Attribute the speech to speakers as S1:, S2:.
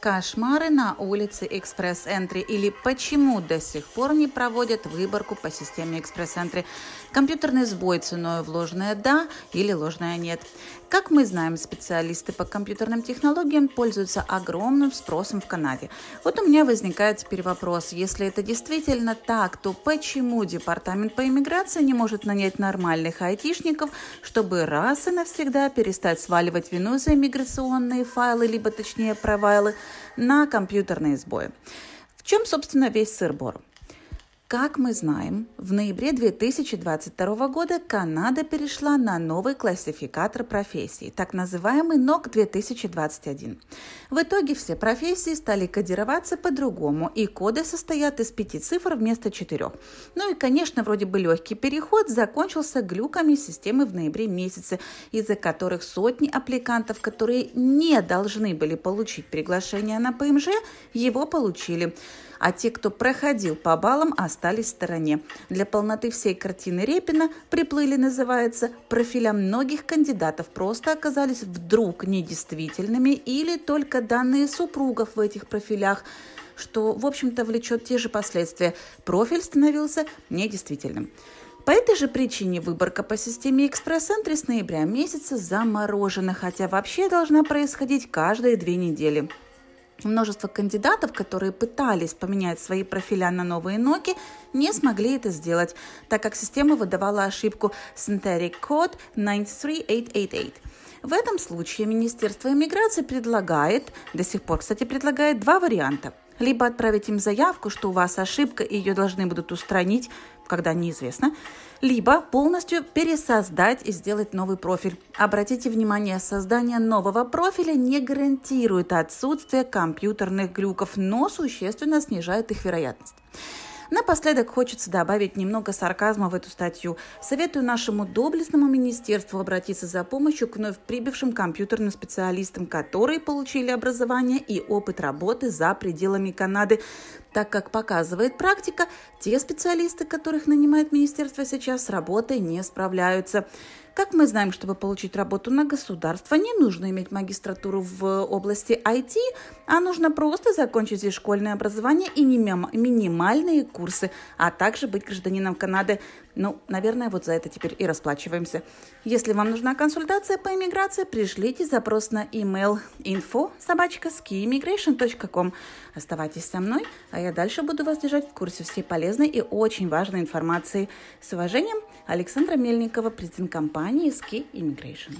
S1: Кошмары на улице Экспресс-Энтри или почему до сих пор не проводят выборку по системе Экспресс-Энтри. Компьютерный сбой ценой вложенное «да» или ложное «нет». Как мы знаем, специалисты по компьютерным технологиям пользуются огромным спросом в Канаде. Вот у меня возникает теперь вопрос, если это действительно так, то почему Департамент по иммиграции не может нанять нормальных айтишников, чтобы раз и навсегда перестать сваливать вину за иммиграционные файлы, либо точнее провайлы, на компьютерные сбои? В чем, собственно, весь сыр-бор? Как мы знаем, в ноябре 2022 года Канада перешла на новый классификатор профессий, так называемый НОК 2021. В итоге все профессии стали кодироваться по-другому, и коды состоят из пяти цифр вместо четырех. Ну и, конечно, вроде бы легкий переход закончился глюками системы в ноябре месяце, из-за которых сотни аппликантов, которые не должны были получить приглашение на ПМЖ, его получили а те, кто проходил по баллам, остались в стороне. Для полноты всей картины Репина приплыли, называется, профиля многих кандидатов просто оказались вдруг недействительными или только данные супругов в этих профилях что, в общем-то, влечет те же последствия. Профиль становился недействительным. По этой же причине выборка по системе экспресс-энтри с ноября месяца заморожена, хотя вообще должна происходить каждые две недели. Множество кандидатов, которые пытались поменять свои профиля на новые ноги, не смогли это сделать, так как система выдавала ошибку Synthetic Code 93888. В этом случае Министерство иммиграции предлагает, до сих пор, кстати, предлагает два варианта. Либо отправить им заявку, что у вас ошибка и ее должны будут устранить, когда неизвестно, либо полностью пересоздать и сделать новый профиль. Обратите внимание, создание нового профиля не гарантирует отсутствие компьютерных глюков, но существенно снижает их вероятность. Напоследок хочется добавить немного сарказма в эту статью. Советую нашему доблестному министерству обратиться за помощью к вновь прибывшим компьютерным специалистам, которые получили образование и опыт работы за пределами Канады так как показывает практика, те специалисты, которых нанимает министерство сейчас, с работой не справляются. Как мы знаем, чтобы получить работу на государство, не нужно иметь магистратуру в области IT, а нужно просто закончить здесь школьное образование и минимальные курсы, а также быть гражданином Канады. Ну, наверное, вот за это теперь и расплачиваемся. Если вам нужна консультация по иммиграции, пришлите запрос на email info собачка Оставайтесь со мной, а я дальше буду вас держать в курсе всей полезной и очень важной информации. С уважением, Александра Мельникова, президент компании Ski Immigration.